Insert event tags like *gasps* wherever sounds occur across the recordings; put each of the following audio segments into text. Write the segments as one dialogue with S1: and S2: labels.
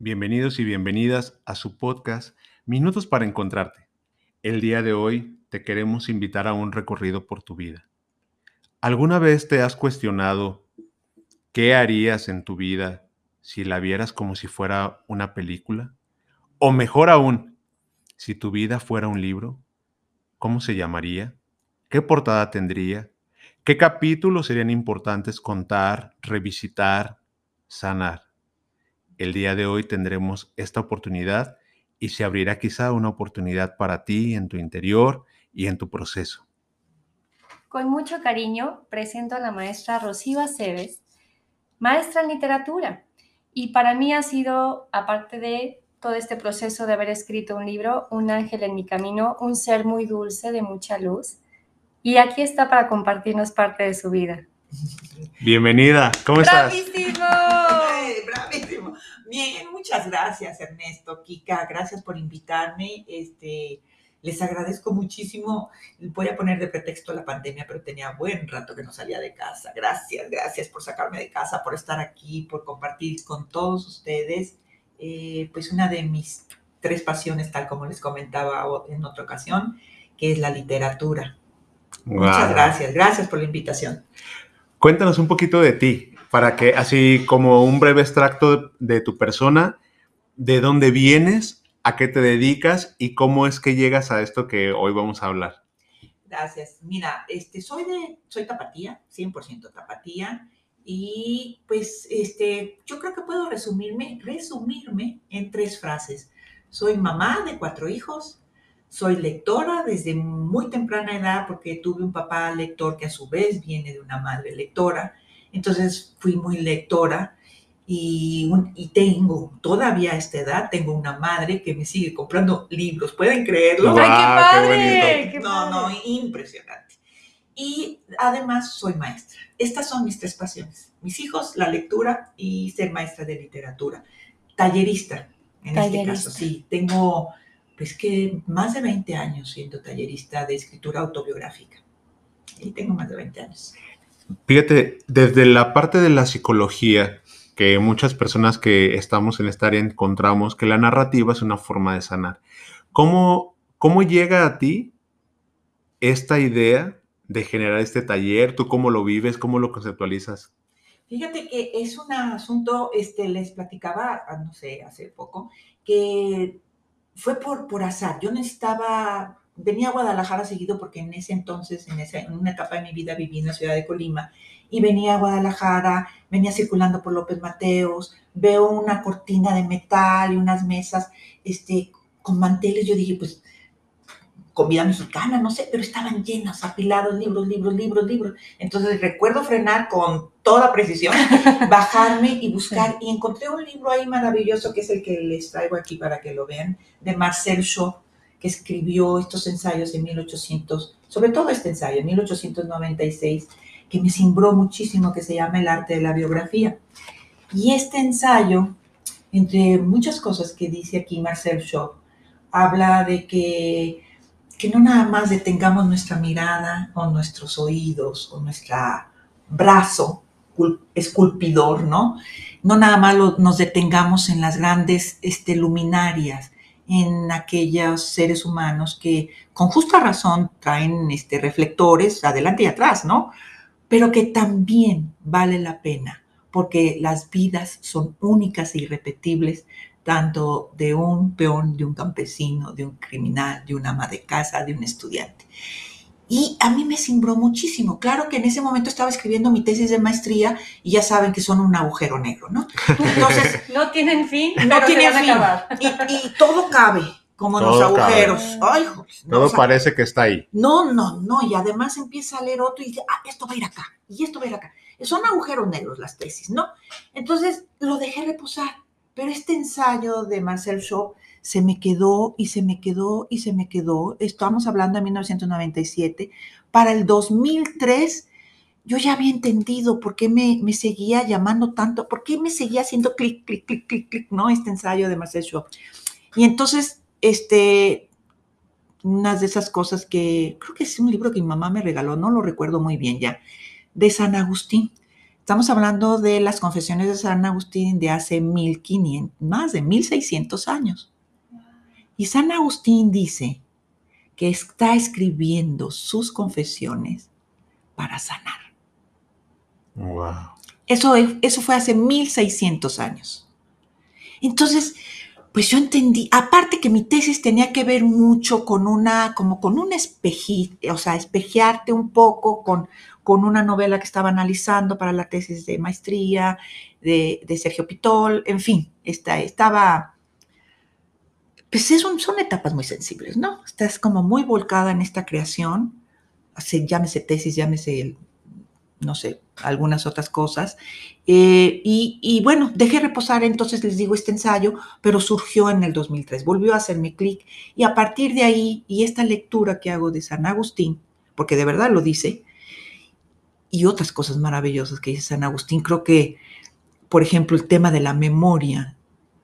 S1: Bienvenidos y bienvenidas a su podcast Minutos para Encontrarte. El día de hoy te queremos invitar a un recorrido por tu vida. ¿Alguna vez te has cuestionado qué harías en tu vida si la vieras como si fuera una película? O mejor aún, si tu vida fuera un libro, ¿cómo se llamaría? ¿Qué portada tendría? ¿Qué capítulos serían importantes contar, revisitar, sanar? El día de hoy tendremos esta oportunidad y se abrirá quizá una oportunidad para ti en tu interior y en tu proceso.
S2: Con mucho cariño presento a la maestra Rocío Aceves, maestra en literatura. Y para mí ha sido, aparte de todo este proceso de haber escrito un libro, un ángel en mi camino, un ser muy dulce, de mucha luz. Y aquí está para compartirnos parte de su vida.
S1: Bienvenida, ¿cómo estás?
S3: ¡Bravísimo! Bien, muchas gracias Ernesto, Kika, gracias por invitarme. Este, les agradezco muchísimo. Voy a poner de pretexto la pandemia, pero tenía buen rato que no salía de casa. Gracias, gracias por sacarme de casa, por estar aquí, por compartir con todos ustedes. Eh, pues una de mis tres pasiones, tal como les comentaba en otra ocasión, que es la literatura. Muchas gracias, gracias por la invitación.
S1: Cuéntanos un poquito de ti, para que así como un breve extracto de tu persona, de dónde vienes, a qué te dedicas y cómo es que llegas a esto que hoy vamos a hablar.
S3: Gracias. Mira, este, soy de, soy tapatía, 100% tapatía. Y pues este, yo creo que puedo resumirme, resumirme en tres frases. Soy mamá de cuatro hijos, soy lectora desde muy temprana edad porque tuve un papá lector que a su vez viene de una madre lectora entonces fui muy lectora y, tengo, todavía a esta edad, tengo una madre que me sigue comprando libros. ¿Pueden creerlo?
S2: ¡Ay, qué padre!
S3: no, no, impresionante. Y además soy maestra. Estas son mis tres pasiones. Mis hijos, la lectura y ser maestra de literatura. Tallerista, en este caso, sí. Tengo, pues que más de 20 años siendo tallerista de escritura autobiográfica. Y tengo más de 20 años.
S1: Fíjate, desde la parte de la psicología, que muchas personas que estamos en esta área encontramos que la narrativa es una forma de sanar. ¿Cómo, cómo llega a ti esta idea de generar este taller? ¿Tú cómo lo vives? ¿Cómo lo conceptualizas?
S3: Fíjate que es un asunto, este, les platicaba, ah, no sé, hace poco, que fue por, por azar. Yo necesitaba venía a Guadalajara seguido porque en ese entonces, en, esa, en una etapa de mi vida viví en la ciudad de Colima y venía a Guadalajara, venía circulando por López Mateos, veo una cortina de metal y unas mesas este, con manteles, yo dije, pues comida mexicana, no sé, pero estaban llenas, apilados, libros, libros, libros, libros. Entonces recuerdo frenar con toda precisión, *laughs* bajarme y buscar, y encontré un libro ahí maravilloso que es el que les traigo aquí para que lo vean, de Marcel Shaw, escribió estos ensayos en 1800, sobre todo este ensayo, en 1896, que me cimbró muchísimo, que se llama El arte de la biografía. Y este ensayo, entre muchas cosas que dice aquí Marcel Shaw, habla de que, que no nada más detengamos nuestra mirada o nuestros oídos o nuestro brazo esculpidor, ¿no? No nada más nos detengamos en las grandes este, luminarias, en aquellos seres humanos que con justa razón traen este, reflectores adelante y atrás, ¿no? Pero que también vale la pena porque las vidas son únicas e irrepetibles, tanto de un peón, de un campesino, de un criminal, de una ama de casa, de un estudiante. Y a mí me cimbró muchísimo. Claro que en ese momento estaba escribiendo mi tesis de maestría y ya saben que son un agujero negro, ¿no?
S2: Entonces. *laughs* no tienen fin.
S3: No tienen fin. Y, todo cabe, como en los agujeros. Ay,
S1: todo parece que está ahí.
S3: No, no, no. Y además empieza a leer otro y dice, ah, esto va a ir acá. Y esto va a ir acá. Son agujeros negros las tesis, ¿no? Entonces lo dejé reposar, pero este ensayo de Marcel Shaw se me quedó y se me quedó y se me quedó. Estamos hablando de 1997. Para el 2003 yo ya había entendido por qué me, me, seguía llamando tanto, por qué me seguía haciendo clic, clic, clic, clic, clic, ¿no? Este ensayo de Marcel Shaw. Y entonces, este, unas de esas cosas que creo que es un libro que mi mamá me regaló, no lo recuerdo muy bien ya, de San Agustín. Estamos hablando de las confesiones de San Agustín de hace 1500, más de 1600 años. Y San Agustín dice que está escribiendo sus confesiones para sanar.
S1: Wow.
S3: Eso, eso fue hace 1600 años. Entonces, pues yo entendí, aparte que mi tesis tenía que ver mucho con una, como con un espejito, o sea, espejearte un poco con, con una novela que estaba analizando para la tesis de maestría de, de Sergio Pitol, en fin, esta, estaba, pues son, etapas muy sensibles, ¿no? Estás como muy volcada en esta creación, llámese tesis, llámese no sé, algunas otras cosas. Eh, y, bueno, dejé reposar entonces, les digo, este ensayo, pero surgió en el 2003, volvió a hacerme clic y a partir de ahí, y esta lectura que hago de San Agustín, porque de verdad lo dice, y otras cosas maravillosas que dice San Agustín, creo que, por ejemplo, el tema de la memoria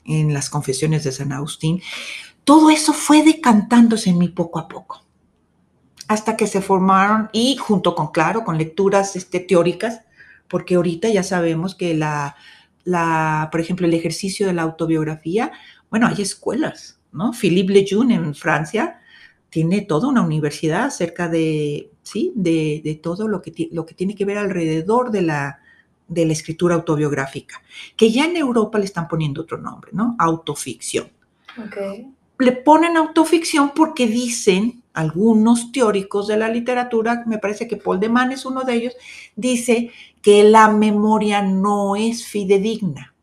S3: en las confesiones de San Agustín, todo eso fue decantándose en mí poco a poco hasta que se formaron y junto con, claro, con lecturas este, teóricas, porque ahorita ya sabemos que la, la, por ejemplo, el ejercicio de la autobiografía, bueno, hay escuelas, ¿no? Philippe Lejeune en Francia tiene toda una universidad acerca de, sí, de, de todo lo que, lo que tiene que ver alrededor de la, de la escritura autobiográfica, que ya en Europa le están poniendo otro nombre, ¿no? Autoficción.
S2: Okay.
S3: Le ponen autoficción porque dicen algunos teóricos de la literatura, me parece que Paul de Man es uno de ellos, dice que la memoria no es fidedigna.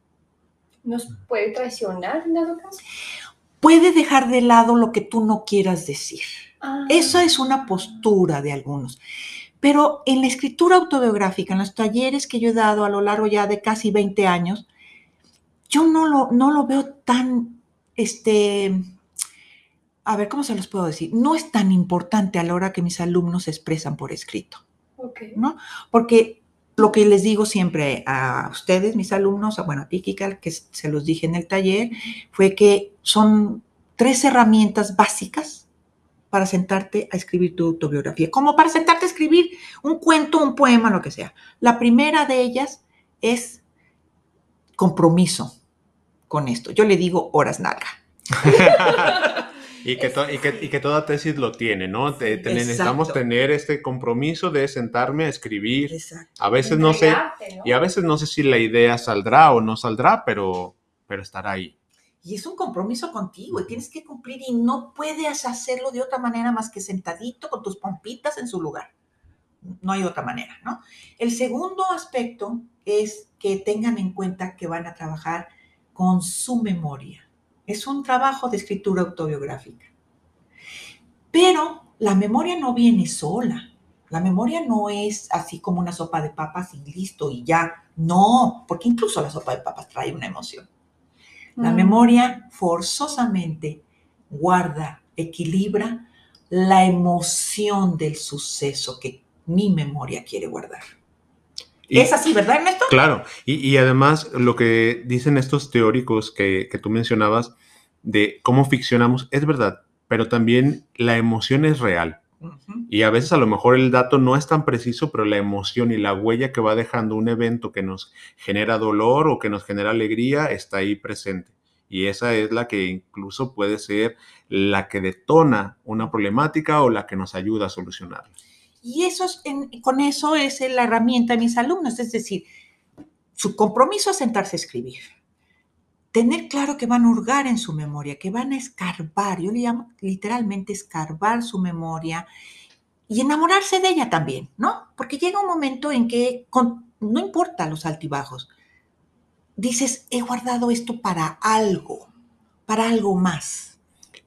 S2: ¿Nos puede traicionar en dado caso?
S3: Puede dejar de lado lo que tú no quieras decir.
S2: Ah.
S3: Esa es una postura de algunos. Pero en la escritura autobiográfica, en los talleres que yo he dado a lo largo ya de casi 20 años, yo no lo, no lo veo tan, este, a ver, ¿cómo se los puedo decir? No es tan importante a la hora que mis alumnos se expresan por escrito,
S2: Okay.
S3: ¿no? Porque lo que les digo siempre a ustedes, mis alumnos, bueno, a ti, Kika, que se los dije en el taller, fue que son tres herramientas básicas para sentarte a escribir tu autobiografía, como para sentarte a escribir un cuento, un poema, lo que sea. La primera de ellas es compromiso con esto. Yo le digo horas nalga. *laughs*
S1: Y que, to- y, que, y que toda tesis lo tiene, ¿no? Te- te- necesitamos tener este compromiso de sentarme a escribir.
S3: Exacto.
S1: A veces no sé, y a veces no sé si la idea saldrá o no saldrá, pero, pero estará ahí.
S3: Y es un compromiso contigo y tienes que cumplir y no puedes hacerlo de otra manera más que sentadito con tus pompitas en su lugar. No hay otra manera, ¿no? El segundo aspecto es que tengan en cuenta que van a trabajar con su memoria. Es un trabajo de escritura autobiográfica. Pero la memoria no viene sola. La memoria no es así como una sopa de papas y listo y ya. No, porque incluso la sopa de papas trae una emoción. La
S2: Mm.
S3: memoria forzosamente guarda, equilibra la emoción del suceso que mi memoria quiere guardar.
S1: Y-
S3: es así, ¿verdad, Ernesto?
S1: Claro, y, y además lo que dicen estos teóricos que, que tú mencionabas de cómo ficcionamos es verdad, pero también la emoción es real. Y a veces a lo mejor el dato no es tan preciso, pero la emoción y la huella que va dejando un evento que nos genera dolor o que nos genera alegría está ahí presente. Y esa es la que incluso puede ser la que detona una problemática o la que nos ayuda a solucionarla.
S3: Y eso es, en- con eso es la herramienta de mis alumnos, es decir, su compromiso es sentarse a escribir. Tener claro que van a hurgar en su memoria, que van a escarbar, yo le llamo literalmente escarbar su memoria y enamorarse de ella también, ¿no? Porque llega un momento en que con- no importa los altibajos, dices, he guardado esto para algo, para algo más.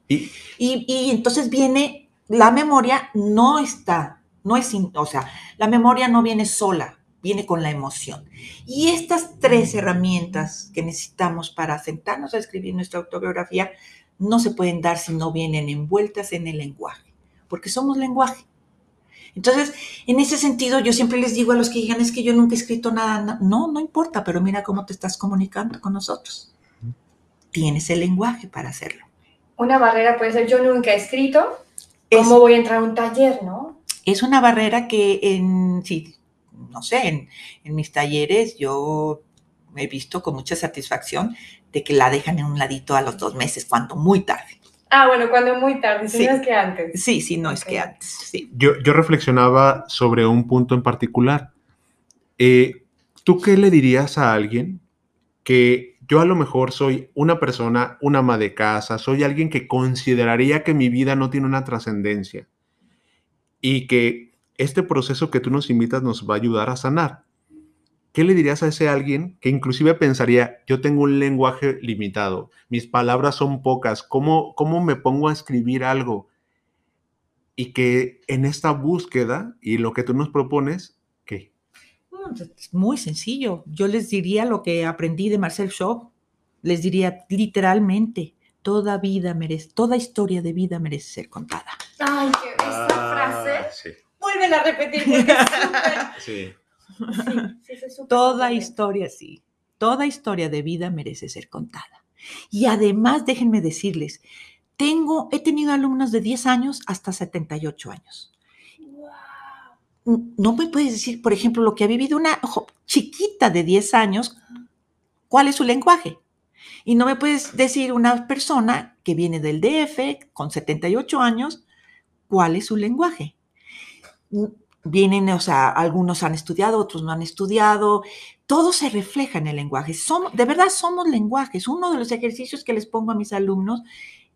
S1: Y,
S3: Y, y entonces viene, la memoria no está, no es, o sea, la memoria no viene sola, viene con la emoción. Y estas tres herramientas que necesitamos para sentarnos a escribir nuestra autobiografía no se pueden dar si no vienen envueltas en el lenguaje, porque somos lenguaje. Entonces, en ese sentido, yo siempre les digo a los que digan, es que yo nunca he escrito nada. No, no importa, pero mira cómo te estás comunicando con nosotros. Tienes el lenguaje para hacerlo.
S2: Una barrera puede ser, yo nunca he escrito, ¿cómo voy a entrar a un taller, no?
S3: Es una barrera que en, sí, no sé, en, en mis talleres yo he visto con mucha satisfacción de que la dejan en un ladito a los dos meses, cuando muy tarde.
S2: Ah, bueno, cuando muy tarde, si no es que antes.
S3: Sí, sí, no es que antes. Sí.
S1: Yo, yo reflexionaba sobre un punto en particular. Eh, ¿Tú qué le dirías a alguien que yo a lo mejor soy una persona, una ama de casa, soy alguien que consideraría que mi vida no tiene una trascendencia y que este proceso que tú nos invitas nos va a ayudar a sanar? ¿qué le dirías a ese alguien que inclusive pensaría, yo tengo un lenguaje limitado, mis palabras son pocas, ¿cómo, cómo me pongo a escribir algo? Y que en esta búsqueda y lo que tú nos propones, ¿qué?
S3: Es muy sencillo. Yo les diría lo que aprendí de Marcel Shaw. Les diría literalmente, toda vida merece, toda historia de vida merece ser contada.
S2: Ay, qué esta frase. Sí. Vuelven a repetir porque es súper. *laughs* Sí.
S3: Toda historia, sí. Toda historia de vida merece ser contada. Y además, déjenme decirles, tengo, he tenido alumnos de 10 años hasta 78 años. No me puedes decir, por ejemplo, lo que ha vivido una chiquita de 10 años, cuál es su lenguaje. Y no me puedes decir una persona que viene del DF con 78 años, cuál es su lenguaje vienen, o sea, algunos han estudiado, otros no han estudiado, todo se refleja en el lenguaje. Somos, de verdad somos lenguajes. Uno de los ejercicios que les pongo a mis alumnos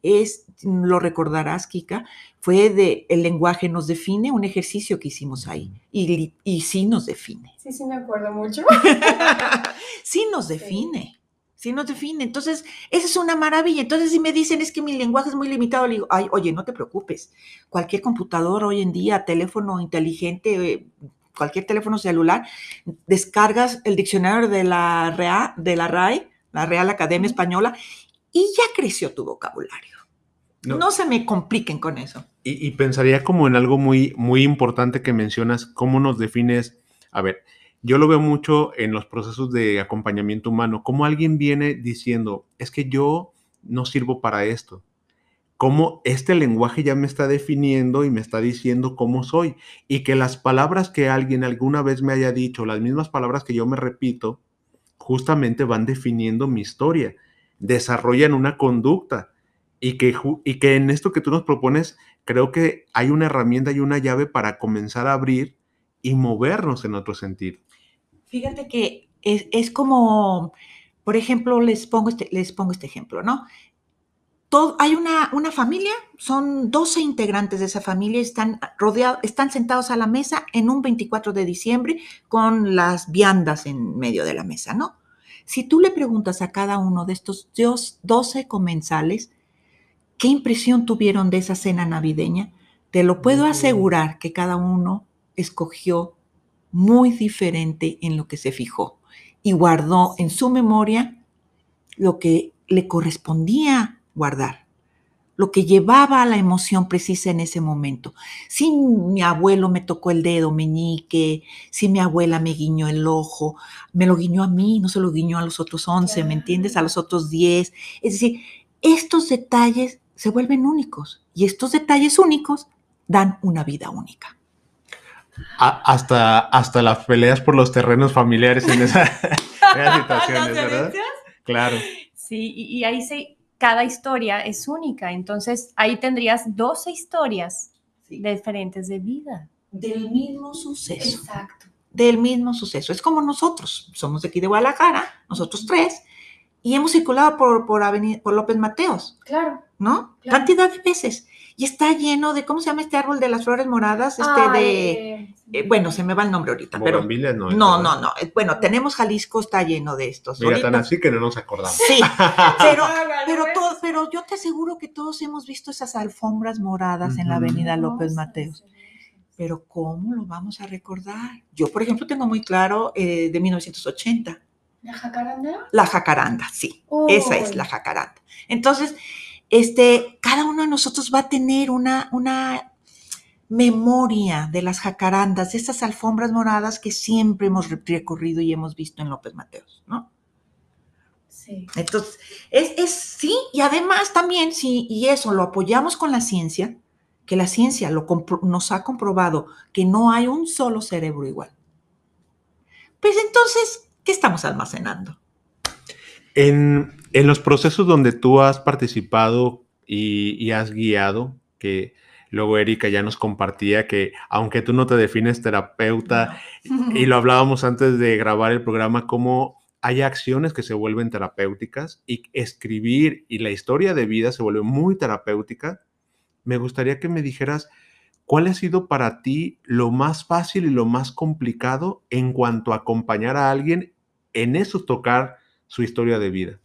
S3: es, lo recordarás, Kika, fue de el lenguaje nos define, un ejercicio que hicimos ahí. Y, y sí nos define.
S2: Sí, sí, me acuerdo mucho. *laughs*
S3: sí nos define si nos define. Entonces, esa es una maravilla. Entonces, si me dicen es que mi lenguaje es muy limitado, le digo, ay, oye, no te preocupes. Cualquier computador hoy en día, teléfono inteligente, eh, cualquier teléfono celular, descargas el diccionario de la, REA, de la RAE, la Real Academia Española, y ya creció tu vocabulario. No, se me compliquen con eso.
S1: Y, y, pensaría como en algo muy, muy importante que mencionas, cómo nos defines, a ver, yo lo veo mucho en los procesos de acompañamiento humano, como alguien viene diciendo, es que yo no sirvo para esto, cómo este lenguaje ya me está definiendo y me está diciendo cómo soy, y que las palabras que alguien alguna vez me haya dicho, las mismas palabras que yo me repito, justamente van definiendo mi historia, desarrollan una conducta. Y que, y que en esto que tú nos propones, creo que hay una herramienta y una llave para comenzar a abrir y movernos en otro sentido.
S3: Fíjate que es, como, por ejemplo, les pongo este, les pongo este ejemplo, ¿no? Todo, hay una, una, familia, son 12 integrantes de esa familia, están rodeados, están sentados a la mesa en un 24 de diciembre con las viandas en medio de la mesa, ¿no? Si tú le preguntas a cada uno de estos 12 comensales qué impresión tuvieron de esa cena navideña, te lo puedo asegurar que cada uno escogió muy diferente en lo que se fijó y guardó en su memoria lo que le correspondía guardar, lo que llevaba a la emoción precisa en ese momento. Si mi abuelo me tocó el dedo meñique, si mi abuela me guiñó el ojo, me lo guiñó a mí, no se lo guiñó a los otros 11, ¿me entiendes? A los otros 10. Es decir, estos detalles se vuelven únicos y estos detalles únicos dan una vida única
S1: hasta, hasta las peleas por los terrenos familiares en, esa, *laughs* esas *laughs* situaciones, ¿verdad? Claro.
S2: Sí, y, ahí se, cada historia es única, entonces ahí tendrías 12 historias diferentes de vida.
S3: Del mismo suceso.
S2: Exacto.
S3: Del mismo suceso. Es como nosotros, somos de aquí de Guadalajara, nosotros tres, y hemos circulado por, por, por López Mateos.
S2: Claro.
S3: ¿No? Cantidad de veces y está lleno de, ¿cómo se llama este árbol de las flores moradas? Este de, eh, bueno, se me va el nombre ahorita, pero
S1: no,
S3: no, no, no, eh, bueno, tenemos Jalisco está lleno de estos.
S1: Mira, tan así que no nos acordamos.
S3: Sí, *laughs* pero, pero, todo, pero yo te aseguro que todos hemos visto esas alfombras moradas en la avenida López Mateos. Pero ¿cómo lo vamos a recordar? Yo, por ejemplo, tengo muy claro eh, de 1980.
S2: ¿La jacaranda?
S3: La jacaranda, sí. Esa es la jacaranda. Entonces, este, cada uno de nosotros va a tener una, una memoria de las jacarandas, de esas alfombras moradas que siempre hemos recorrido y hemos visto en López Mateos, ¿no?
S2: Sí.
S3: Entonces, es, es sí, y además también, sí, y eso lo apoyamos con la ciencia, que la ciencia lo nos ha comprobado que no hay un solo cerebro igual. Pues entonces, ¿qué estamos almacenando?
S1: En, en los procesos donde tú has participado y, y has guiado, que Luego Erika ya nos compartía que aunque tú no te defines terapeuta, y lo hablábamos antes de grabar el programa, cómo hay acciones que se vuelven terapéuticas y escribir y la historia de vida se vuelve muy terapéutica, me gustaría que me dijeras cuál ha sido para ti lo más fácil y lo más complicado en cuanto a acompañar a alguien en eso tocar su historia de vida.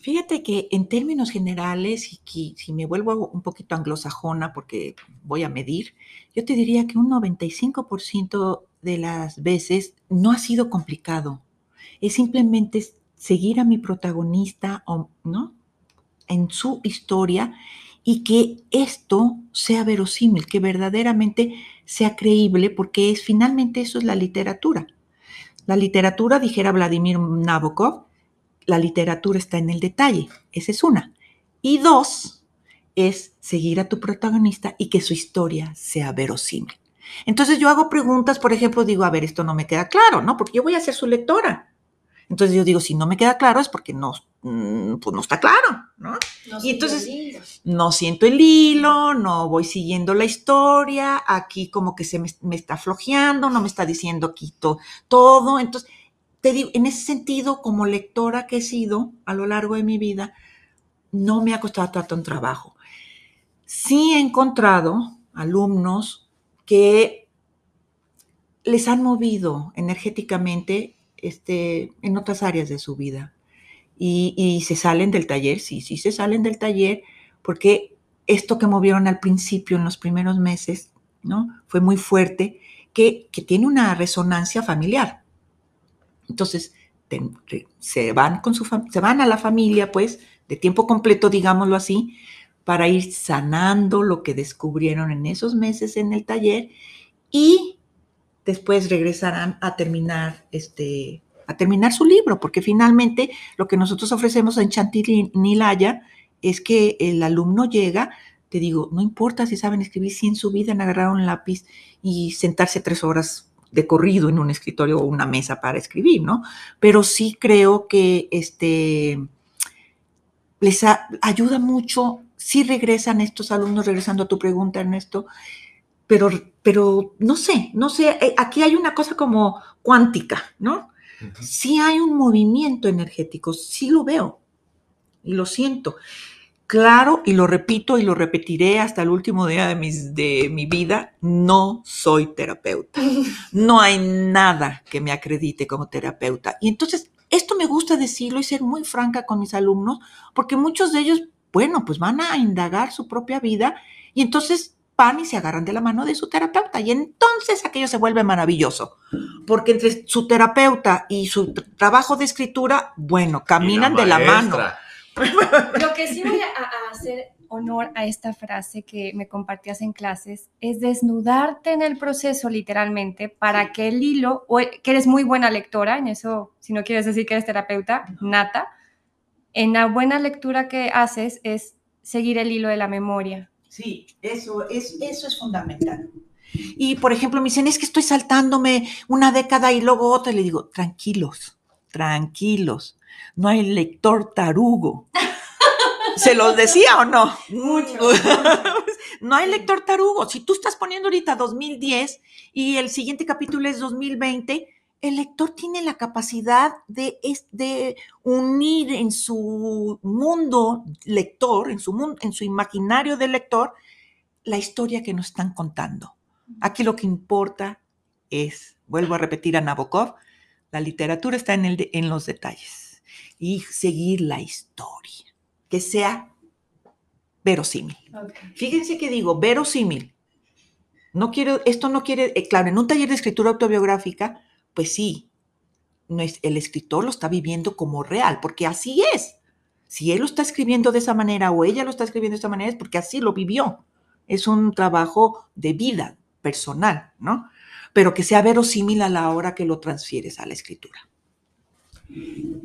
S3: Fíjate que en términos generales, y si me vuelvo un poquito anglosajona porque voy a medir, yo te diría que un 95% de las veces no ha sido complicado. Es simplemente seguir a mi protagonista, ¿no? En su historia y que esto sea verosímil, que verdaderamente sea creíble, porque es finalmente eso es la literatura. La literatura, dijera Vladimir Nabokov, la literatura está en el detalle, esa es una. Y dos, es seguir a tu protagonista y que su historia sea verosímil. Entonces yo hago preguntas, por ejemplo, digo, a ver, esto no me queda claro, ¿no? Porque yo voy a ser su lectora. Entonces yo digo, si no me queda claro es porque no, mm, pues no está claro, ¿no? y entonces no siento el hilo, no voy siguiendo la historia, aquí como que se me, está flojeando, no me está diciendo quito todo. Entonces, te digo, en ese sentido, como lectora que he sido a lo largo de mi vida, no me ha costado tanto un trabajo. Sí he encontrado alumnos que les han movido energéticamente este, en otras áreas de su vida. Y, y, se salen del taller, sí, sí se salen del taller, porque esto que movieron al principio, en los primeros meses, ¿no? Fue muy fuerte, que, que tiene una resonancia familiar. Entonces, se van, con su se van a la familia, pues, de tiempo completo, digámoslo así, para ir sanando lo que descubrieron en esos meses en el taller y después regresarán a terminar este a terminar su libro, porque finalmente lo que nosotros ofrecemos en Chantilly-Nilaya es que el alumno llega, te digo, no importa si saben escribir, si en su vida han agarrado un lápiz y sentarse tres horas de corrido en un escritorio o una mesa para escribir, ¿no? Pero sí creo que este, les ayuda mucho, si regresan estos alumnos, regresando a tu pregunta, Ernesto, pero, pero no sé, no sé, eh, aquí hay una cosa como cuántica, ¿no? Sí hay un movimiento energético, sí lo veo y lo siento claro y lo repito y lo repetiré hasta el último día de, mis, de mi vida, no soy terapeuta. *laughs* No hay nada que me acredite como terapeuta. Y entonces, esto me gusta decirlo y ser muy franca con mis alumnos, porque muchos de ellos, bueno, pues van a indagar su propia vida y entonces van y se agarran de la mano de su terapeuta. Y entonces aquello se vuelve maravilloso, porque entre su terapeuta y su trabajo de escritura, bueno, caminan de la mano *laughs*
S2: Lo que sí voy a, hacer honor a esta frase que me compartías en clases es desnudarte en el proceso literalmente para que el hilo, o que eres muy buena lectora, en eso, si no quieres decir que eres terapeuta, nata, en la buena lectura que haces es seguir el hilo de la memoria.
S3: Sí, eso es, eso es fundamental. Y por ejemplo, me dicen, es que estoy saltándome una década y luego otra. Y le digo, tranquilos, tranquilos no hay lector tarugo. ¿Se los decía o no?
S2: Mucho. *laughs*
S3: no hay lector tarugo. Si tú estás poniendo ahorita 2010 y el siguiente capítulo es 2020, el lector tiene la capacidad de, de unir en su mundo lector, en su, mundo, en su imaginario de lector, la historia que nos están contando. Aquí lo que importa es, vuelvo a repetir a Nabokov, la literatura está en, el en los detalles y seguir la historia, que sea verosímil. Fíjense que digo verosímil. No quiero, esto no quiere, eh, claro, en un taller de escritura autobiográfica, pues sí, no es, el escritor lo está viviendo como real, porque así es. Si él lo está escribiendo de esa manera o ella lo está escribiendo de esa manera es porque así lo vivió. Es un trabajo de vida personal, ¿no? Pero que sea verosímil a la hora que lo transfieres a la escritura.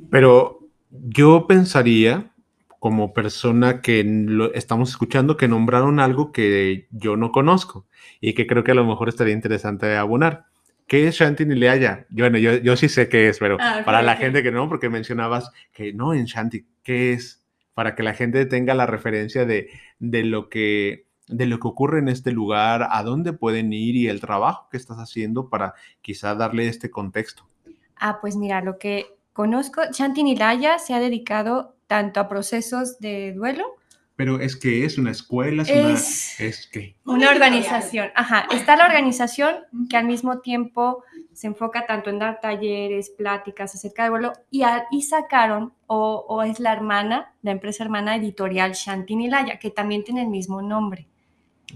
S1: Pero yo pensaría, como persona que lo estamos escuchando, que nombraron algo que yo no conozco y que creo que a lo mejor estaría interesante abonar. ¿Qué es Shanti Nileaya? Bueno, yo, yo sí sé qué es, pero
S2: Ah,
S1: para la gente que no, porque mencionabas que no en Shanti, ¿qué es? Para que la gente tenga la referencia de, de lo que de lo que ocurre en este lugar, a dónde pueden ir y el trabajo que estás haciendo para quizá darle este contexto.
S2: Ah, pues mira, lo que conozco, Shanti Nilaya se ha dedicado tanto a procesos de duelo,
S1: Pero es que es una escuela, es,
S2: Es-
S1: una... Es que...
S2: una organización. Ajá, está la organización que al mismo tiempo se enfoca tanto en dar talleres, pláticas acerca de duelo y, a- y sacaron, o, o es la hermana, la empresa hermana editorial Shanti Nilaya, que también tiene el mismo nombre.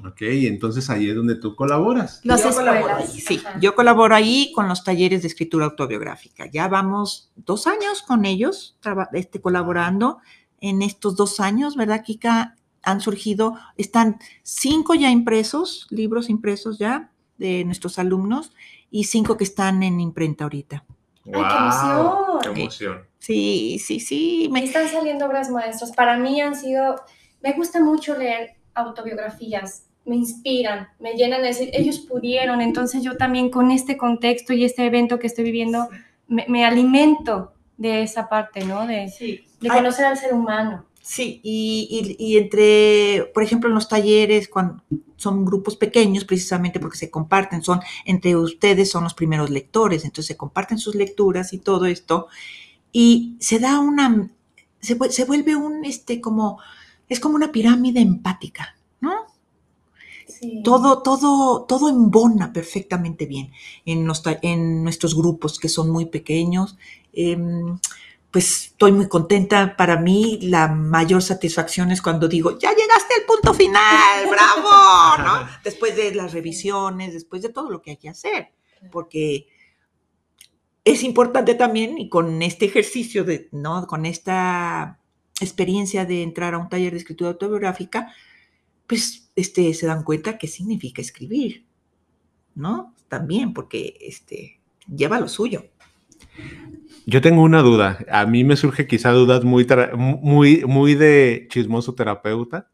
S1: Ok, entonces ahí es donde tú colaboras.
S2: Las
S3: Yo colaboro ahí, Sí,
S2: Ajá.
S3: yo colaboro ahí con los talleres de escritura autobiográfica. Ya vamos dos años con ellos este, colaborando. En estos dos años, ¿verdad, Kika? Han surgido, están cinco ya impresos, libros impresos ya de nuestros alumnos y cinco que están en imprenta ahorita.
S2: ¡Ay, qué emoción!
S1: ¡Qué emoción!
S2: Sí,
S3: Sí, sí,
S2: me- están saliendo obras maestras. Para mí han sido, me gusta mucho leer autobiografías, me inspiran, me llenan de decir, ellos pudieron, entonces yo también con este contexto y este evento que estoy viviendo, me, me alimento de esa parte, ¿no? De,
S3: Sí.
S2: de
S3: Ay,
S2: conocer al ser humano.
S3: Sí, y, y- y entre, por ejemplo, en los talleres, cuando son grupos pequeños, precisamente porque se comparten, son entre ustedes, son los primeros lectores, entonces se comparten sus lecturas y todo esto, y se da una, se, se vuelve un, este, como, es como una pirámide empática, ¿no?
S2: Sí.
S3: Todo, todo, todo embona perfectamente bien en, nuestros grupos que son muy pequeños. Em, pues estoy muy contenta. Para mí la mayor satisfacción es cuando digo, ya llegaste al punto final, *laughs* bravo, ¿no? Después de las revisiones, después de todo lo que hay que hacer, porque es importante también y con este ejercicio de, ¿no? Con esta experiencia de entrar a un taller de escritura autobiográfica, pues este, se dan cuenta qué significa escribir, ¿no? También, porque este, lleva lo suyo.
S1: Yo tengo una duda. A mí me surge quizá dudas muy, muy, muy de chismoso terapeuta.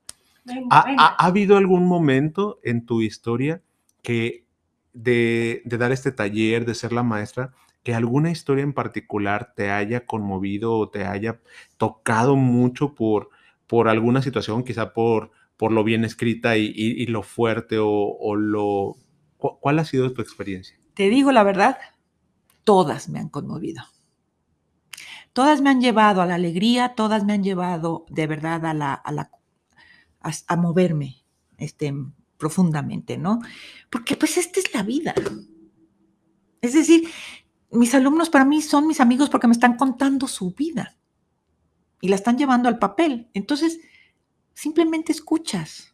S2: Venga,
S1: ¿Ha,
S2: venga.
S1: ha- ha habido algún momento en tu historia que de, de dar este taller, de ser la maestra, que alguna historia en particular te haya conmovido o te haya tocado mucho por, por alguna situación, quizá por, por lo bien escrita y, y- y lo fuerte o, o lo... cu- ¿Cuál ha sido tu experiencia?
S3: Te digo la verdad, todas me han conmovido. Todas me han llevado a la alegría, todas me han llevado de verdad a la, a, la, a, a moverme este, profundamente, ¿no? Porque pues esta es la vida. Es decir, mis alumnos para mí son mis amigos porque me están contando su vida y la están llevando al papel. Entonces, simplemente escuchas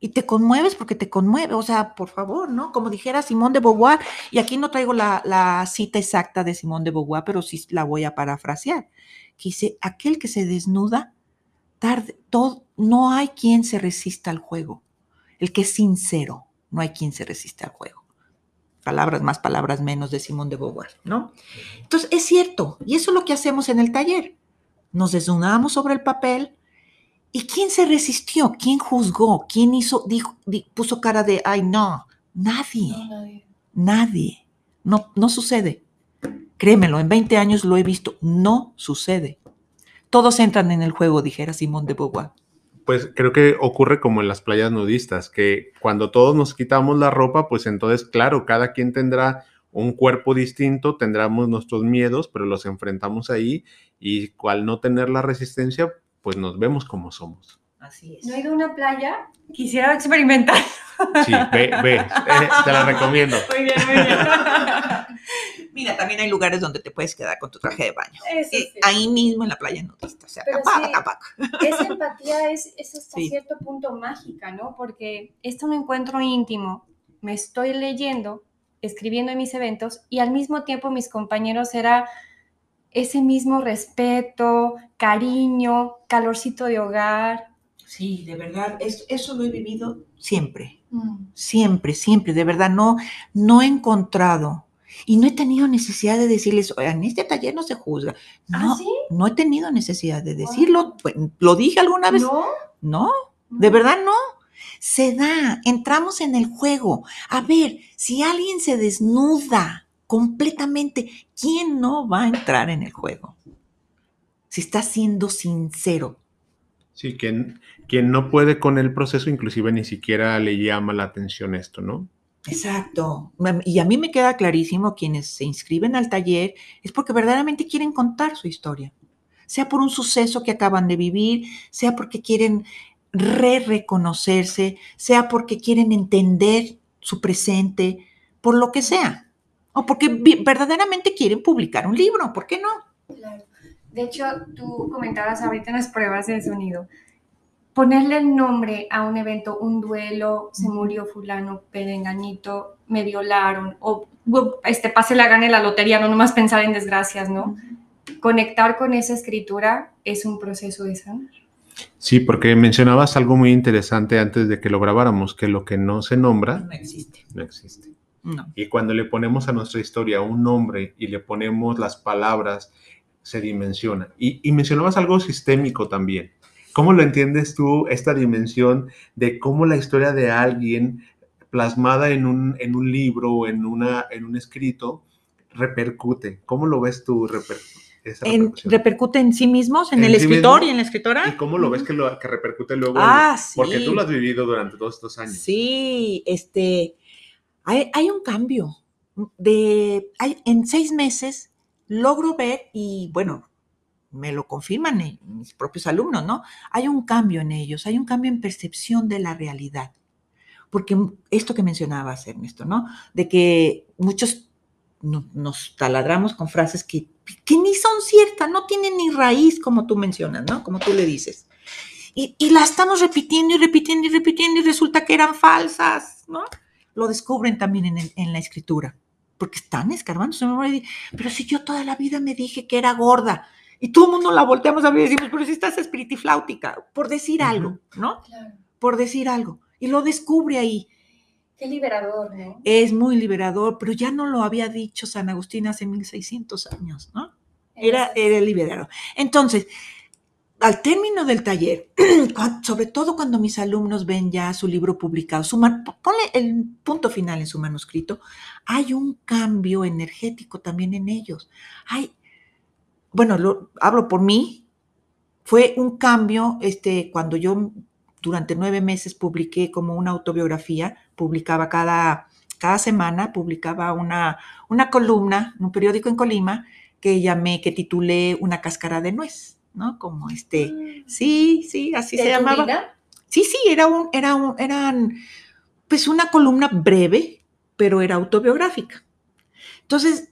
S3: y te conmueves porque te conmueve. O sea, por favor, ¿no? Como dijera Simón de Beauvoir, y aquí no traigo la, cita exacta de Simón de Beauvoir, pero sí la voy a parafrasear, que dice, aquel que se desnuda, tarde, no hay quien se resista al juego. El que es sincero, no hay quien se resista al juego. Palabras más, palabras menos de Simón de Beauvoir, ¿no? Entonces, es cierto, y eso es lo que hacemos en el taller. Nos desnudamos sobre el papel, ¿Y quién se resistió? ¿Quién juzgó? ¿Quién hizo, dijo, di- puso cara de, ay, no? Nadie,
S2: No, nadie.
S3: nadie. No, no sucede. Créemelo, en 20 años lo he visto. No sucede. Todos entran en el juego, dijera Simón de Beauvoir.
S1: Pues creo que ocurre como en las playas nudistas, que cuando todos nos quitamos la ropa, pues entonces, claro, cada quien tendrá un cuerpo distinto, tendremos nuestros miedos, pero los enfrentamos ahí y al no tener la resistencia, pues nos vemos como somos.
S3: Así es.
S2: ¿No he ido a una playa? Quisiera experimentar.
S1: Sí, ve, ve, eh, te la recomiendo. *laughs*
S2: Muy bien, muy bien. *laughs*
S3: Mira, también hay lugares donde te puedes quedar con tu traje de baño.
S2: Eso
S3: Eh,
S2: sí.
S3: ahí mismo en la playa nudista. O sea,
S2: Pero
S3: tapada,
S2: sí. *laughs* Esa empatía es, es hasta
S3: Sí.
S2: cierto punto mágica, ¿no? Porque es un encuentro íntimo me estoy leyendo, escribiendo en mis eventos y al mismo tiempo mis compañeros era ese mismo respeto, cariño, calorcito de hogar.
S3: Sí, de verdad, eso lo he vivido siempre, mm. siempre, siempre, de verdad, no, no he encontrado y no he tenido necesidad de decirles, en este taller no se juzga. ¿Ah, no, no he tenido necesidad de decirlo. Pues, ¿Lo dije alguna vez? No. No, de verdad no. Se da, entramos en el juego. A ver, si alguien se desnuda completamente, ¿quién no va a entrar en el juego? Si está siendo sincero.
S1: Sí, quien, quien no puede con el proceso, inclusive ni siquiera le llama la atención esto, ¿no?
S3: Exacto. Y a mí me queda clarísimo, quienes se inscriben al taller es porque verdaderamente quieren contar su historia, sea por un suceso que acaban de vivir, sea porque quieren re-reconocerse, sea porque quieren entender su presente, por lo que sea, o porque verdaderamente quieren publicar un libro, ¿por qué no?
S2: Claro. De hecho, tú comentabas ahorita en las pruebas de sonido ponerle el nombre a un evento, un duelo, se murió fulano, perenganito, me violaron, o este, pase la gane la lotería, no nomás pensar en desgracias, ¿no? Conectar con esa escritura es un proceso de sanar.
S1: Sí, porque mencionabas algo muy interesante antes de que lo grabáramos, que lo que no se nombra
S3: no existe.
S1: No existe. Y cuando le ponemos a nuestra historia un nombre y le ponemos las palabras, se dimensiona. Y, y mencionabas algo sistémico también ¿Cómo lo entiendes tú, esta dimensión de cómo la historia de alguien plasmada en un, en un libro o en, una, en un escrito repercute? ¿Cómo lo ves tú?
S3: en, ¿Repercute en sí mismos, en, el escritor y en la escritora?
S1: ¿Y cómo lo ves que, lo, que repercute luego? Ah, sí. Porque tú lo has vivido durante todos estos años.
S3: Sí, este, hay, hay un cambio. De, hay, en seis meses logro ver, y bueno, me lo confirman mis propios alumnos, ¿no? Hay un cambio en ellos, hay un cambio en percepción de la realidad. Porque esto que mencionabas, Ernesto, ¿no? De que muchos nos taladramos con frases que, que ni son ciertas, no tienen ni raíz, como tú mencionas, ¿no? Como tú le dices. Y, y la estamos repitiendo y repitiendo y repitiendo y resulta que eran falsas, ¿no? Lo descubren también en, la escritura, porque están escarbando su. Pero si yo toda la vida me dije que era gorda, y todo el mundo la volteamos a ver y decimos, pero si estás espiritifláutica, por decir algo, ¿no? Claro. Por decir algo. Y lo descubre ahí.
S2: Qué liberador, ¿no?
S3: Es muy liberador, pero ya no lo había dicho San Agustín hace 1600 años, ¿no? Era, era liberador. Entonces, al término del taller, *clears throat* sobre todo cuando mis alumnos ven ya su libro publicado, su ponle el punto final en su manuscrito, hay un cambio energético también en ellos. Hay, bueno, lo, hablo por mí, fue un cambio este, cuando yo durante nueve meses publiqué como una autobiografía, publicaba cada, cada semana, publicaba una, una columna en un periódico en Colima que llamé, que titulé Una cáscara de nuez, ¿no? Como este, mm. sí, sí, así se llamaba. Sí, sí, era un, era un, eran, pues una columna breve, pero era autobiográfica. Entonces,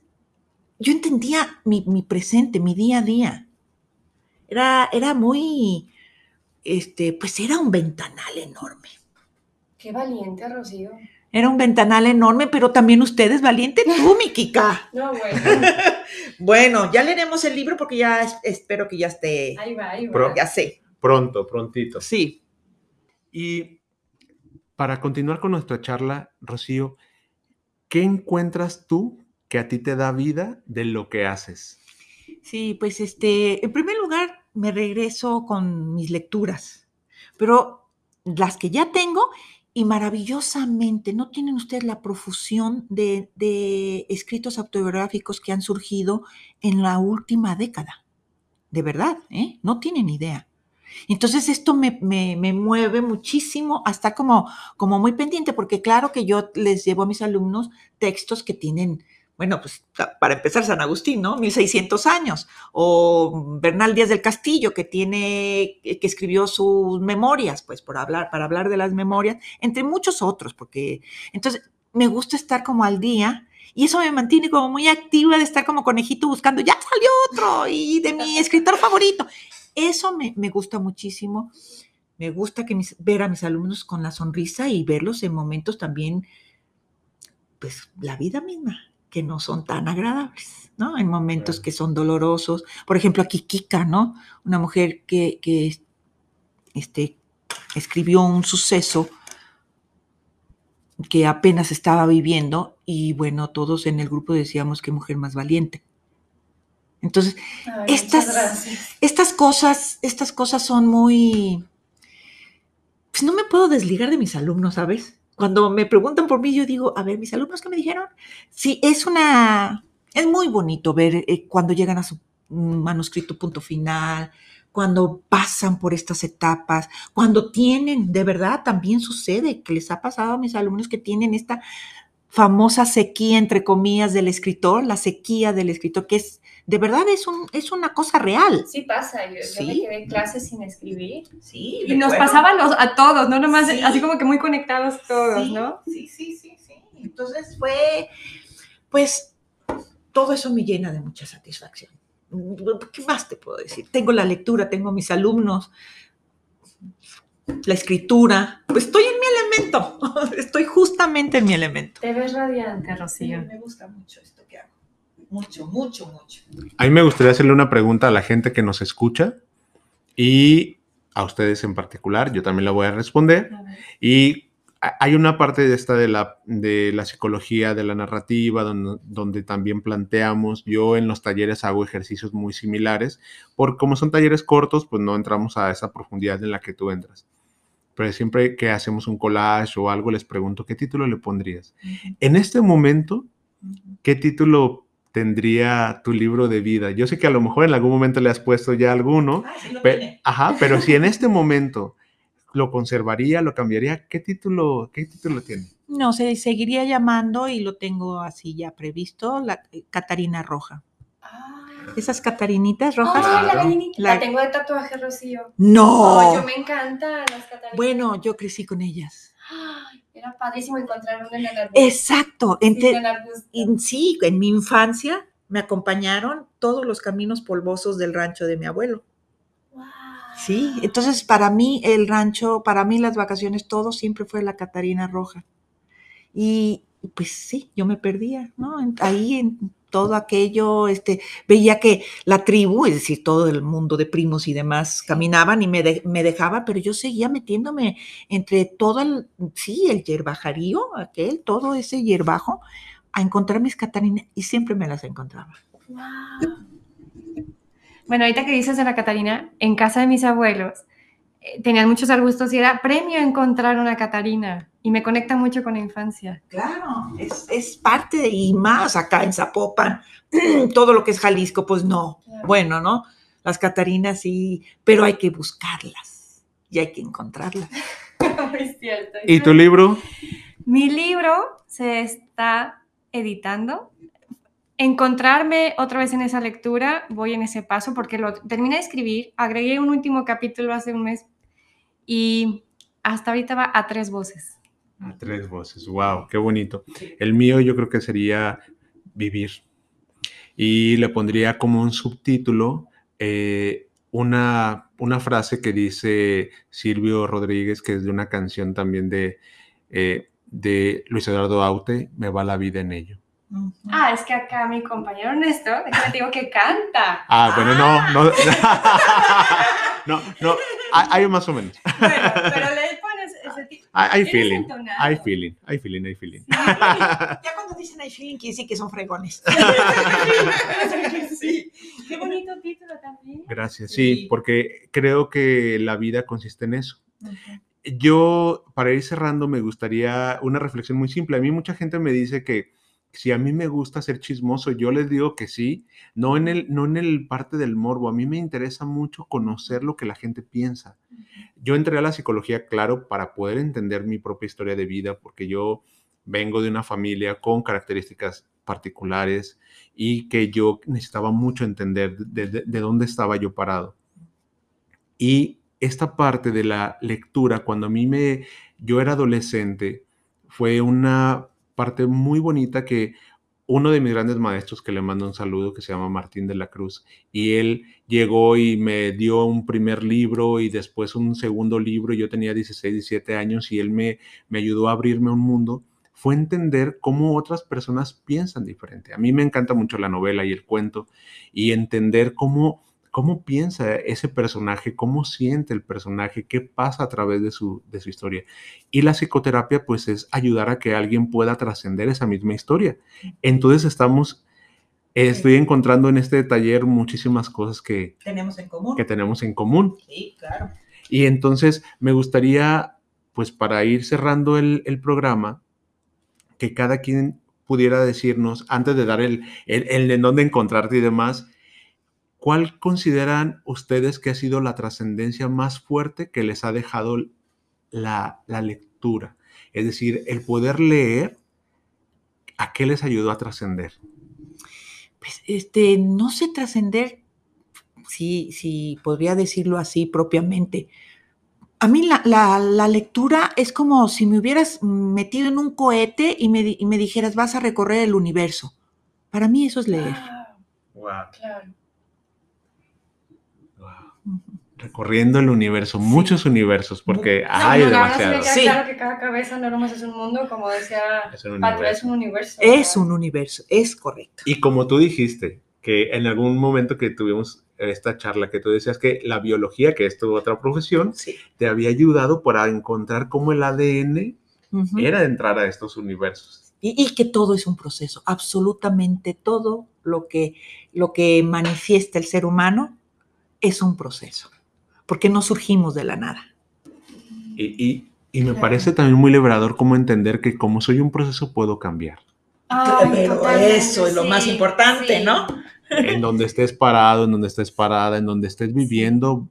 S3: yo entendía mi, presente, mi día a día. Era, era muy, este, pues era un ventanal enorme.
S2: Qué valiente, Rocío.
S3: Era un ventanal enorme, pero también ustedes valiente *laughs* tú, mi Kika.
S2: No, bueno. *laughs*
S3: bueno, ya leeremos el libro porque ya espero que ya esté.
S2: Ahí va, ahí va.
S3: ya sé.
S1: Pronto, prontito.
S3: Sí.
S1: Y para continuar con nuestra charla, Rocío, ¿qué encuentras tú que a ti te da vida de lo que haces?
S3: Sí, pues este, en primer lugar, me regreso con mis lecturas, pero las que ya tengo y maravillosamente, no tienen ustedes la profusión de, escritos autobiográficos que han surgido en la última década. De verdad, ¿eh? No tienen idea. Entonces esto me, mueve muchísimo hasta como, como muy pendiente, porque claro que yo les llevo a mis alumnos textos que tienen bueno, pues para empezar San Agustín, ¿no? 1600 años. O Bernal Díaz del Castillo, que tiene, que escribió sus memorias, pues por hablar, para hablar de las memorias, entre muchos otros, porque entonces me gusta estar como al día y eso me mantiene como muy activa de estar como conejito buscando, ya salió otro y de mi escritor favorito. Eso me, gusta muchísimo. Me gusta que ver a mis alumnos con la sonrisa y verlos en momentos también pues la vida misma, que no son tan agradables, ¿no? En momentos que son dolorosos. Por ejemplo, aquí Kika, ¿no? Una mujer que, que este, escribió un suceso que apenas estaba viviendo y bueno, todos en el grupo decíamos que mujer más valiente. Entonces,
S2: Ay,
S3: estas, estas cosas, estas cosas son muy, pues no me puedo desligar de mis alumnos, ¿sabes? Cuando me preguntan por mí, yo digo, a ver, mis alumnos, ¿qué me dijeron? Sí, es una, es muy bonito ver eh, cuando llegan a su manuscrito punto final, cuando pasan por estas etapas, cuando tienen, de verdad, también sucede que les ha pasado a mis alumnos que tienen esta famosa sequía, entre comillas, del escritor, la sequía del escritor, que es, de verdad, es, un, es una cosa real.
S2: Sí pasa, yo, yo me quedé en clases sin escribir.
S3: Sí,
S2: Y nos pasaba a, los- a todos, ¿no? Nomás
S3: Sí.
S2: así como que muy conectados todos,
S3: sí,
S2: ¿no?
S3: Sí, sí, sí, sí. Entonces fue, pues, todo eso me llena de mucha satisfacción. ¿Qué más te puedo decir? Tengo la lectura, tengo mis alumnos, la escritura, pues estoy en mi elemento, *laughs* estoy justamente en mi elemento.
S2: Te ves radiante, Rocío.
S3: me gusta mucho esto. Mucho, mucho, mucho.
S1: A mí me gustaría hacerle una pregunta a la gente que nos escucha y a ustedes en particular. Yo también la voy a responder.
S2: A.
S1: Y ha- hay una parte de esta de la, de la psicología, de la narrativa, donde, donde también planteamos, yo en los talleres hago ejercicios muy similares, porque como son talleres cortos, pues no entramos a esa profundidad en la que tú entras. Pero siempre que hacemos un collage o algo, les pregunto, ¿qué título le pondrías? En este momento, ¿qué título tendría tu libro de vida? Yo sé que a lo mejor en algún momento le has puesto ya alguno,
S3: Ah, sí lo
S1: Pe-
S3: tiene.
S1: ajá, pero si en *laughs* este momento lo conservaría, lo cambiaría, ¿qué título, qué título tiene?
S3: No, se seguiría llamando y lo tengo así ya previsto, la eh, Catarina Roja.
S2: Ah.
S3: Esas Catarinitas rojas.
S2: Ay, la gallinita.
S3: La-
S2: La tengo de tatuaje, Rocío.
S3: No.
S2: Ay, yo me encantan las catarinas.
S3: Bueno, yo crecí con ellas. *gasps*
S2: Era padrísimo encontrar una en el arbusto.
S3: Exacto. Ente-
S2: en el arbusto.
S3: en- sí, en mi infancia me acompañaron todos los caminos polvosos del rancho de mi abuelo.
S2: Wow.
S3: Sí, entonces para mí el rancho, para mí las vacaciones, todo siempre fue la Catarina Roja. Y pues sí, yo me perdía, ¿no? Ahí en todo aquello, este, veía que la tribu, es decir, todo el mundo de primos y demás, caminaban y me, me dejaba, pero yo seguía metiéndome entre todo el, sí, el hierbajarío, aquel, todo ese hierbajo, a encontrar mis Catarinas y siempre me las encontraba.
S2: Wow. Bueno, ahorita que dices de la Catarina, en casa de mis abuelos tenían muchos arbustos y era premio encontrar una Catarina y me conecta mucho con la infancia.
S3: Claro, es, es parte de- y más acá en Zapopan, *clears throat* todo lo que es Jalisco, pues no.
S2: Claro.
S3: Bueno, ¿no? Las Catarinas sí, pero hay que buscarlas y hay que encontrarlas. *laughs*
S2: es cierto.
S1: ¿Y tu libro?
S2: Mi libro se está editando. Encontrarme otra vez en esa lectura, voy en ese paso porque lo terminé de escribir, agregué un último capítulo hace un mes y hasta ahorita va a tres voces.
S1: A tres voces, wow, qué bonito. El mío yo creo que sería Vivir. Y le pondría como un subtítulo eh, una, una frase que dice Silvio Rodríguez, que es de una canción también de, eh, de Luis Eduardo Aute, Me va la vida en ello.
S2: Ah, es que acá mi compañero Ernesto, déjame digo que canta.
S1: Ah, bueno, no, no, *laughs* no, no, hay, más o menos.
S2: Bueno, pero le pones ese tipo.
S1: Hay, feeling, hay feeling, hay feeling, hay *laughs* feeling.
S3: Ya cuando dicen hay feeling, quiere decir que son fregones. *laughs*
S2: Sí. Qué bonito título también.
S1: Gracias, sí,
S3: Sí.
S1: porque creo que la vida consiste en eso. Yo, para ir cerrando, me gustaría una reflexión muy simple. A mí mucha gente me dice que si a mí me gusta ser chismoso, yo les digo que sí, no en el, no en el parte del morbo. A mí me interesa mucho conocer lo que la gente piensa. Yo entré a la psicología, claro, para poder entender mi propia historia de vida, porque yo vengo de una familia con características particulares y que yo necesitaba mucho entender de, de- de dónde estaba yo parado. Y esta parte de la lectura, cuando a mí me, yo era adolescente, fue una parte muy bonita que uno de mis grandes maestros, que le mando un saludo, que se llama Martín de la Cruz, y él llegó y me dio un primer libro y después un segundo libro, yo tenía 16, 17 años, y él me, me ayudó a abrirme un mundo, fue entender cómo otras personas piensan diferente. A mí me encanta mucho la novela y el cuento y entender cómo, cómo piensa ese personaje, cómo siente el personaje, qué pasa a través de su, de su historia. Y la psicoterapia pues es ayudar a que alguien pueda trascender esa misma historia. Entonces estamos estoy encontrando en este taller muchísimas cosas que
S3: tenemos en común.
S1: Que tenemos en común.
S3: Sí, claro.
S1: Y entonces me gustaría, pues para ir cerrando el, el programa, que cada quien pudiera decirnos, antes de dar el, el, en dónde encontrarte y demás, ¿cuál consideran ustedes que ha sido la trascendencia más fuerte que les ha dejado la, la lectura? Es decir, el poder leer, ¿a qué les ayudó a trascender?
S3: Pues, este, no sé trascender, si, si podría decirlo así propiamente. A mí la, lectura es como si me hubieras metido en un cohete y me, y me, dijeras, vas a recorrer el universo. Para mí eso es leer.
S1: Wow. Claro recorriendo el universo, muchos universos, porque hay demasiados.
S2: Sí. Claro que cada cabeza no nomás es un mundo, como decía es un universo. es un universo.
S3: Es un universo, es correcto.
S1: Y como tú dijiste, que en algún momento que tuvimos esta charla, que tú decías que la biología, que es tu otra profesión, te había ayudado para encontrar cómo el ADN era entrar a estos universos.
S3: Y, y, que todo es un proceso, absolutamente todo lo que, lo que manifiesta el ser humano es un proceso porque no surgimos de la nada.
S1: Y, me parece también muy liberador cómo entender que como soy un proceso puedo cambiar.
S3: Pero eso es lo más importante, ¿no?
S1: En donde estés parado, en donde estés parada, en donde estés viviendo,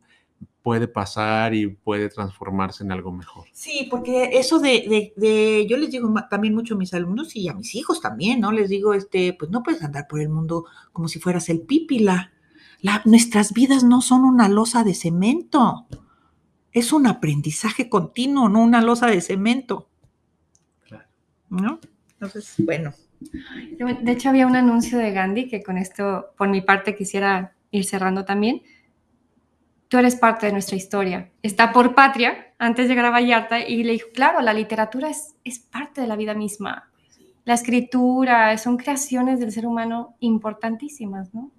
S1: puede pasar y puede transformarse en algo mejor.
S3: Sí, porque eso de, de, yo les digo también mucho a mis alumnos y a mis hijos también, ¿no? Les digo, este, pues no puedes andar por el mundo como si fueras el pípila nuestras vidas no son una losa de cemento. Es un aprendizaje continuo, no una losa de cemento. ¿No? Entonces, bueno.
S2: De hecho, había un anuncio de Gandhi que con esto, por mi parte, quisiera ir cerrando también. Tú eres parte de nuestra historia. Está por patria, antes de llegar a Vallarta, y le dijo, claro, la literatura es, es parte de la vida misma. La escritura, son creaciones del ser humano importantísimas, ¿no?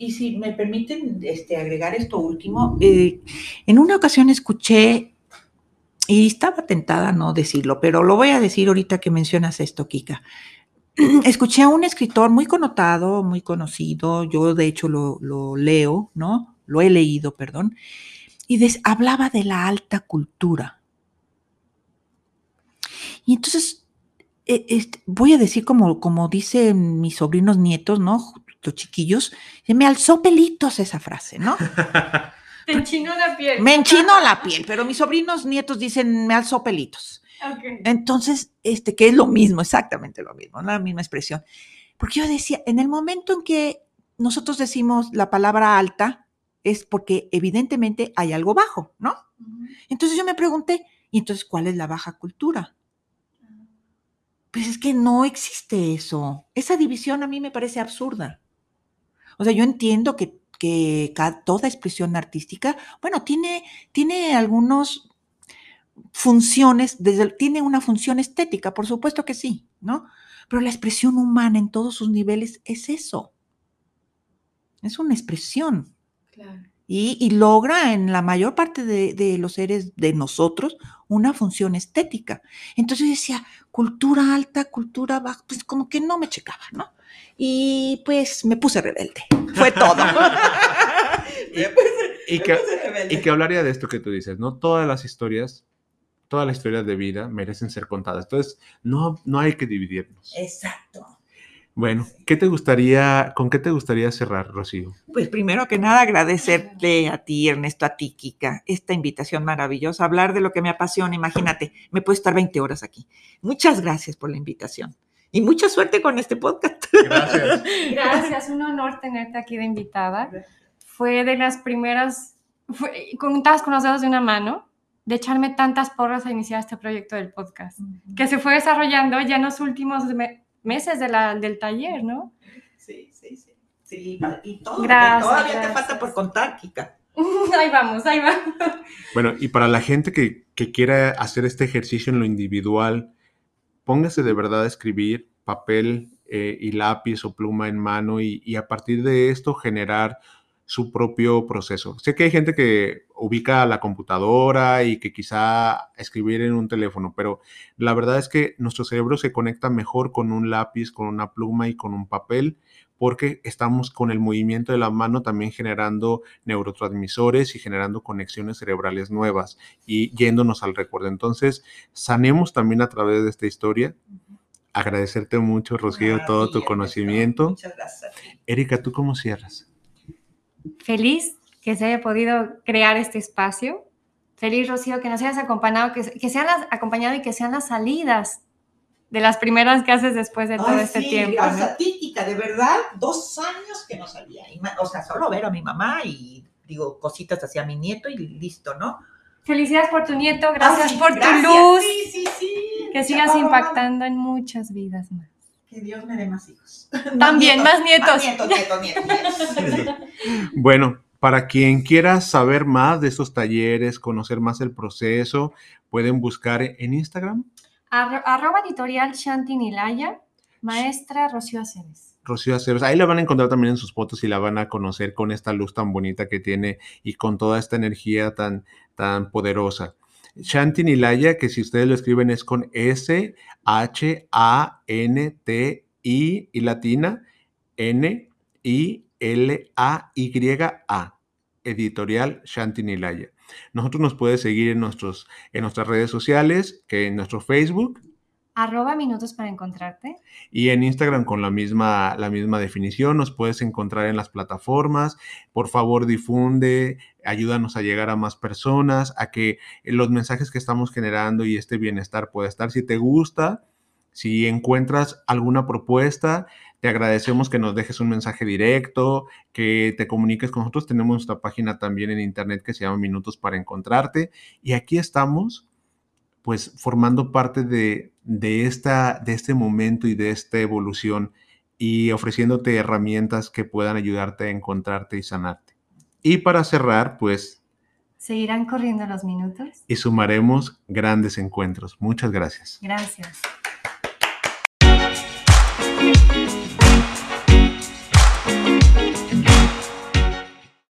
S3: Y si me permiten este, agregar esto último, eh, en una ocasión escuché, y estaba tentada a no decirlo, pero lo voy a decir ahorita que mencionas esto, Kika. *clears throat* Escuché a un escritor muy connotado, muy conocido, yo de hecho lo, leo, ¿no? Lo he leído, perdón, y hablaba de la alta cultura. Y entonces e, este, voy a decir como, como dicen mis sobrinos nietos, ¿no? Los chiquillos, me alzó pelitos esa frase, ¿no? *laughs*
S2: Te enchinó la piel.
S3: Me enchinó la piel, pero mis sobrinos nietos dicen me alzó pelitos. Entonces, este, que es lo mismo, exactamente lo mismo, la misma expresión. Porque yo decía, en el momento en que nosotros decimos la palabra alta, es porque evidentemente hay algo bajo, ¿no? Entonces yo me pregunté, ¿y entonces cuál es la baja cultura? Pues es que no existe eso. Esa división a mí me parece absurda. O sea, yo entiendo que, toda expresión artística, bueno, tiene, tiene algunas funciones, desde, tiene una función estética, por supuesto que sí, ¿no? Pero la expresión humana en todos sus niveles es eso. Es una expresión. Y, logra en la mayor parte de, de, los seres de nosotros una función estética. Entonces yo decía, cultura alta, cultura baja, pues como que no me checaba, ¿no? y pues me puse rebelde. Fue *laughs* todo. *laughs*
S1: y, que, hablaría de esto que tú dices, ¿no? Todas las historias, todas las historias de vida merecen ser contadas. Entonces, no, no hay que dividirnos.
S3: Exacto.
S1: Bueno, ¿qué te gustaría, con qué te gustaría cerrar, Rocío?
S3: Pues primero que nada agradecerte a ti, Ernesto, a ti, Kika, esta invitación maravillosa, hablar de lo que me apasiona. Imagínate, me puedo estar 20 horas aquí. Muchas gracias por la invitación. Y mucha suerte con este podcast. *laughs*
S2: Gracias. Gracias, un honor tenerte aquí de invitada. Fue de las primeras, contadas con los dedos de una mano, de echarme tantas porras a iniciar este proyecto del podcast, que se fue desarrollando ya en los últimos meses de la, del taller, ¿no?
S3: Sí, sí, sí. Sí, y todo. Gracias, todavía te falta por contar, Kika. *laughs*
S2: ahí vamos, ahí vamos.
S1: Bueno, y para la gente que, que quiera hacer este ejercicio en lo individual, póngase de verdad a escribir papel eh, y lápiz o pluma en mano y, y a partir de esto generar su propio proceso. Sé que hay gente que ubica la computadora y que quizá escribir en un teléfono, pero la verdad es que nuestro cerebro se conecta mejor con un lápiz, con una pluma y con un papel porque estamos con el movimiento de la mano también generando neurotransmisores y generando conexiones cerebrales nuevas y yéndonos al recuerdo. Entonces, sanemos también a través de esta historia. Agradecerte mucho, Rocío, todo tu conocimiento.
S3: Muchas gracias.
S1: Erika, ¿tú cómo cierras?
S2: Feliz que se haya podido crear este espacio. Feliz, Rocío, que nos hayas acompañado, que, que sean las, acompañado y que sean las salidas de las primeras que haces después de todo
S3: Ay,
S2: este
S3: sí,
S2: tiempo.
S3: gracias de verdad, dos años que no salía. O sea, solo ver a mi mamá y digo cositas hacia mi nieto y listo, ¿no?
S2: Felicidades por tu nieto, gracias
S3: Ay,
S2: por
S3: gracias,
S2: tu luz,
S3: Sí, sí, sí.
S2: que sigas impactando en muchas vidas más.
S3: Que Dios me dé más hijos. *laughs*
S2: También, más nietos.
S3: Más nietos, nietos, nietos. nietos. *laughs*
S1: Bueno, para quien quiera saber más de estos talleres, conocer más el proceso, pueden buscar en Instagram,
S2: Arro- arroba editorial Shanti Nilaya, maestra Rocío Aceves.
S1: Rocío Aceves. Ahí la van a encontrar también en sus fotos y la van a conocer con esta luz tan bonita que tiene y con toda esta energía tan, tan poderosa. Shanti Nilaya, que si ustedes lo escriben es con S, H, A, N, T, I y latina, N, I, L, A, Y, A. Editorial Shanti Nilaya. Nosotros nos puede seguir en, nuestros, en nuestras redes sociales, que en nuestro Facebook,
S2: Arroba minutos para encontrarte.
S1: y en Instagram con la misma, la misma definición. Nos puedes encontrar en las plataformas. Por favor, difunde, ayúdanos a llegar a más personas, a que los mensajes que estamos generando y este bienestar pueda estar. Si te gusta, si encuentras alguna propuesta, te agradecemos que nos dejes un mensaje directo, que te comuniques con nosotros. Tenemos nuestra página también en internet que se llama Minutos para Encontrarte. Y aquí estamos pues formando parte de, de, esta, de este momento y de esta evolución y ofreciéndote herramientas que puedan ayudarte a encontrarte y sanarte. Y para cerrar, pues,
S2: ¿Seguirán corriendo los minutos?
S1: y sumaremos grandes encuentros. Muchas gracias.
S2: Gracias.